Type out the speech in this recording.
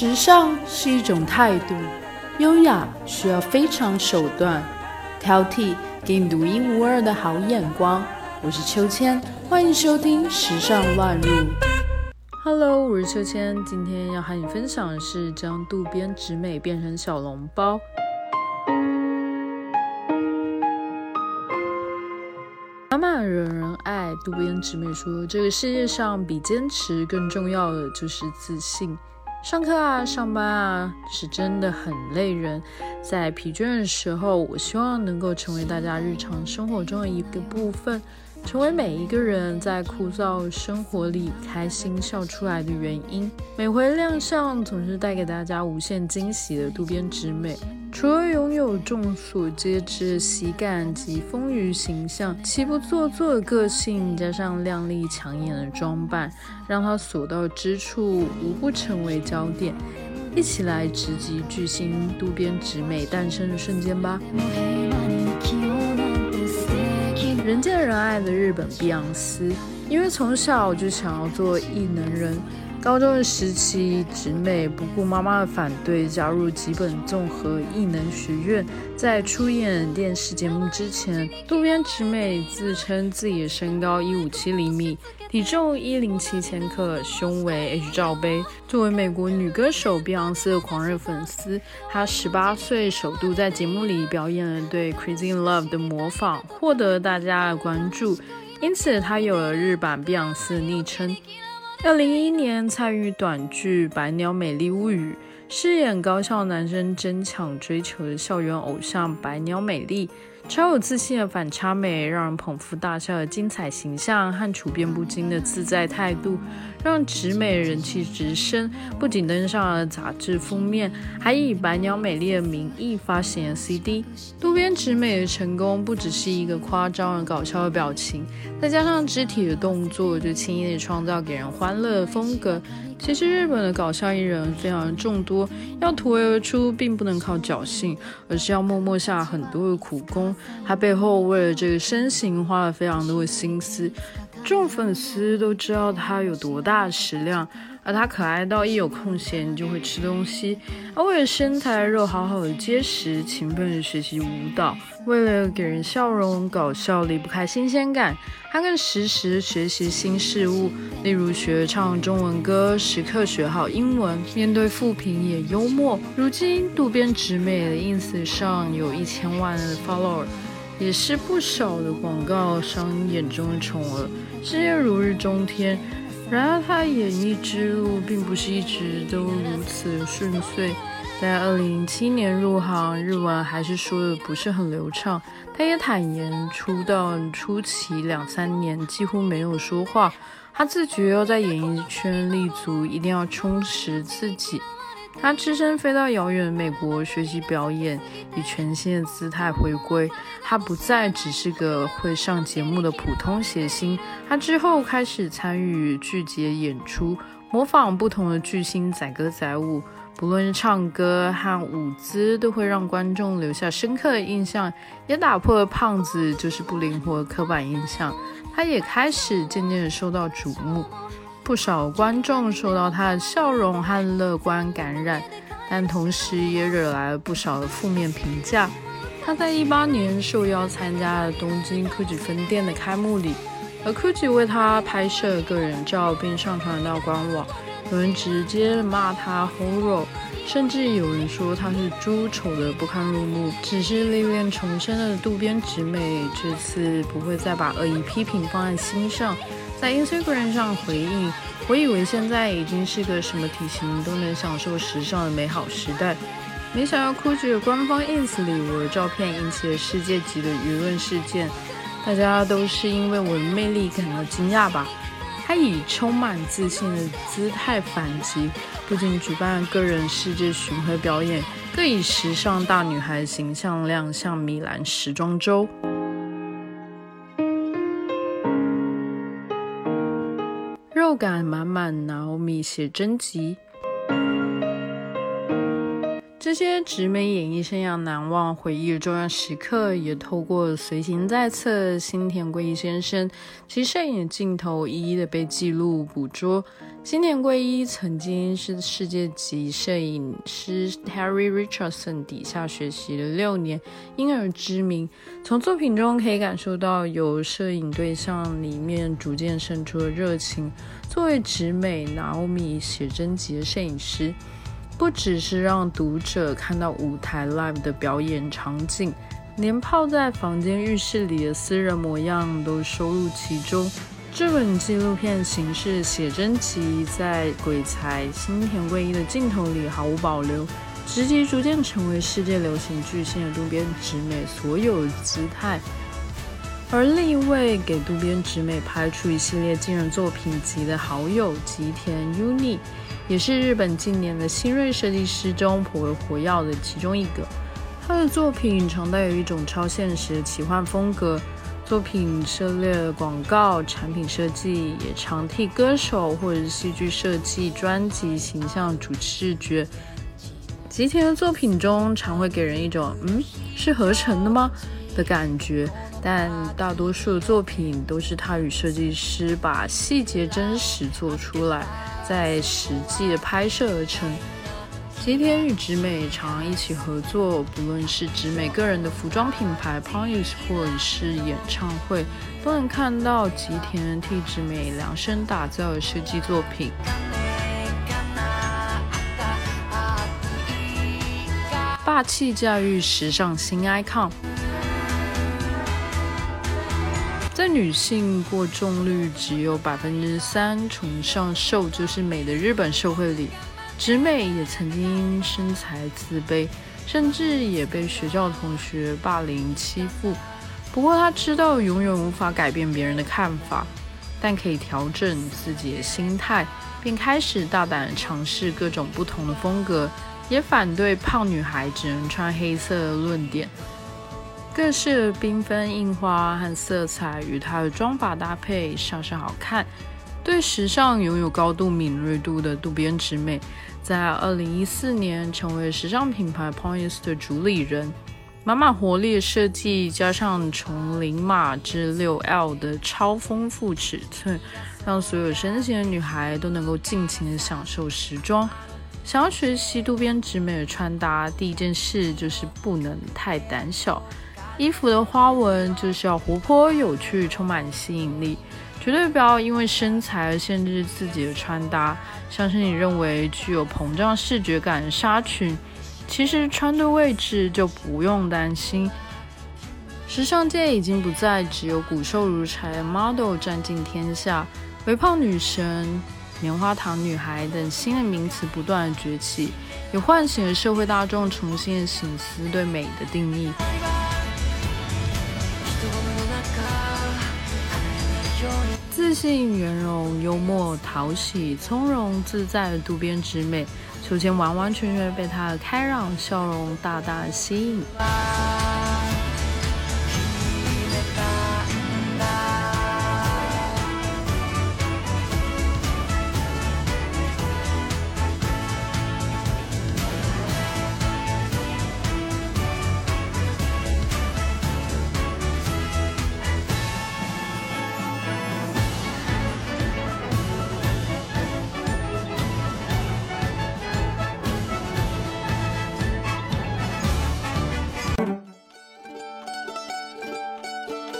时尚是一种态度，优雅需要非常手段，挑剔给你独一无二的好眼光。我是秋千，欢迎收听《时尚乱入》。Hello，我是秋千，今天要和你分享的是将渡边直美变成小笼包。妈妈人人爱，渡边直美说：“这个世界上比坚持更重要的就是自信。”上课啊，上班啊，是真的很累人。在疲倦的时候，我希望能够成为大家日常生活中的一个部分，成为每一个人在枯燥生活里开心笑出来的原因。每回亮相，总是带给大家无限惊喜的渡边直美。除了拥有众所皆知的喜感及丰腴形象，其不做作的个性加上靓丽抢眼的装扮，让她所到之处无不成为焦点。一起来直击巨星渡边直美诞生的瞬间吧！人见人爱的日本碧昂斯，因为从小就想要做异能人。高中的时期，直美不顾妈妈的反对，加入吉本综合异能学院。在出演电视节目之前，渡边直美自称自己的身高一五七厘米，体重一零七千克，胸围 H 罩杯。作为美国女歌手碧昂斯的狂热粉丝，她十八岁首度在节目里表演了对 Crazy Love 的模仿，获得大家的关注，因此她有了日版碧昂斯的昵称。二零一一年参与短剧《白鸟美丽物语》，饰演高校男生争抢追求的校园偶像白鸟美丽。超有自信的反差美，让人捧腹大笑的精彩形象和处变不惊的自在态度，让直美人气直升。不仅登上了杂志封面，还以百鸟美丽的名义发行了 CD。渡边直美的成功，不只是一个夸张而搞笑的表情，再加上肢体的动作，就轻易地创造给人欢乐的风格。其实日本的搞笑艺人非常的众多，要突围而出，并不能靠侥幸，而是要默默下很多的苦功。他背后为了这个身形花了非常多的心思，众粉丝都知道他有多大的食量。而他可爱到一有空闲就会吃东西，而为了身材肉好好的结实，勤奋的学习舞蹈，为了给人笑容搞笑离不开新鲜感，他更时时学习新事物，例如学唱中文歌，时刻学好英文，面对负评也幽默。如今渡边直美的 ins 上有一千万的 follower，也是不少的广告商眼中的宠儿，事业如日中天。然而，他演艺之路并不是一直都如此顺遂。在二零零七年入行，日文还是说的不是很流畅。他也坦言，出道初期两三年几乎没有说话。他自觉要在演艺圈立足，一定要充实自己。他只身飞到遥远的美国学习表演，以全新的姿态回归。他不再只是个会上节目的普通谐星，他之后开始参与剧节演出，模仿不同的巨星载歌载舞，不论是唱歌和舞姿，都会让观众留下深刻的印象，也打破了胖子就是不灵活的刻板印象。他也开始渐渐的受到瞩目。不少观众受到他的笑容和乐观感染，但同时也惹来了不少的负面评价。他在一八年受邀参加了东京 GUCCI 分店的开幕礼，而 GUCCI 为他拍摄个人照并上传到官网，有人直接骂他 h o r o 甚至有人说他是猪，丑的不堪入目。只是历练重生的渡边直美这次不会再把恶意批评放在心上。在 Instagram 上回应，我以为现在已经是个什么体型都能享受时尚的美好时代，没想到 Gucci 官方 ins 里我的照片引起了世界级的舆论事件，大家都是因为我的魅力感到惊讶吧？他以充满自信的姿态反击，不仅举办个人世界巡回表演，更以时尚大女孩形象亮相米兰时装周。感满满，脑米写真集。这些直美演艺生涯难忘回忆的重要时刻，也透过随行在侧新田圭一先生其摄影镜头一一的被记录捕捉。新田圭一曾经是世界级摄影师 Harry Richardson 底下学习了六年，因而知名。从作品中可以感受到，由摄影对象里面逐渐渗出了热情。作为直美 Naomi 写真集的摄影师。不只是让读者看到舞台 live 的表演场景，连泡在房间浴室里的私人模样都收入其中。这本纪录片形式写真集在鬼才新田贵一的镜头里毫无保留，直击逐渐成为世界流行巨星的渡边直美所有姿态。而另一位给渡边直美拍出一系列惊人作品集的好友吉田 UNI。也是日本近年的新锐设计师中颇为活跃的其中一个。他的作品常带有一种超现实的奇幻风格，作品涉猎广告、产品设计，也常替歌手或者戏剧设计专辑形象主视觉。吉田的作品中常会给人一种“嗯，是合成的吗”的感觉，但大多数的作品都是他与设计师把细节真实做出来。在实际的拍摄而成。吉田与直美常一起合作，不论是直美个人的服装品牌 Ponies，或者是演唱会，都能看到吉田替直美量身打造的设计作品。霸气驾驭时尚新 icon。女性过重率只有百分之三，崇尚瘦就是美的日本社会里，直美也曾经身材自卑，甚至也被学校同学霸凌欺负。不过她知道永远无法改变别人的看法，但可以调整自己的心态，并开始大胆尝试各种不同的风格，也反对胖女孩只能穿黑色的论点。各式缤纷印花和色彩与她的妆法搭配，煞是好看。对时尚拥有高度敏锐度的渡边直美，在二零一四年成为时尚品牌 Ponies 的主理人。满满活力的设计，加上从零码至六 L 的超丰富尺寸，让所有身形的女孩都能够尽情的享受时装。想要学习渡边直美的穿搭，第一件事就是不能太胆小。衣服的花纹就是要活泼有趣，充满吸引力，绝对不要因为身材而限制自己的穿搭。像是你认为具有膨胀视觉感的纱裙，其实穿对位置就不用担心。时尚界已经不再只有骨瘦如柴的 model 占尽天下，微胖女神、棉花糖女孩等新的名词不断的崛起，也唤醒了社会大众重新的醒思对美的定义。性、圆融、幽默、讨喜、从容、自在的渡边直美，秋千完完全全被她的开朗笑容大大吸引。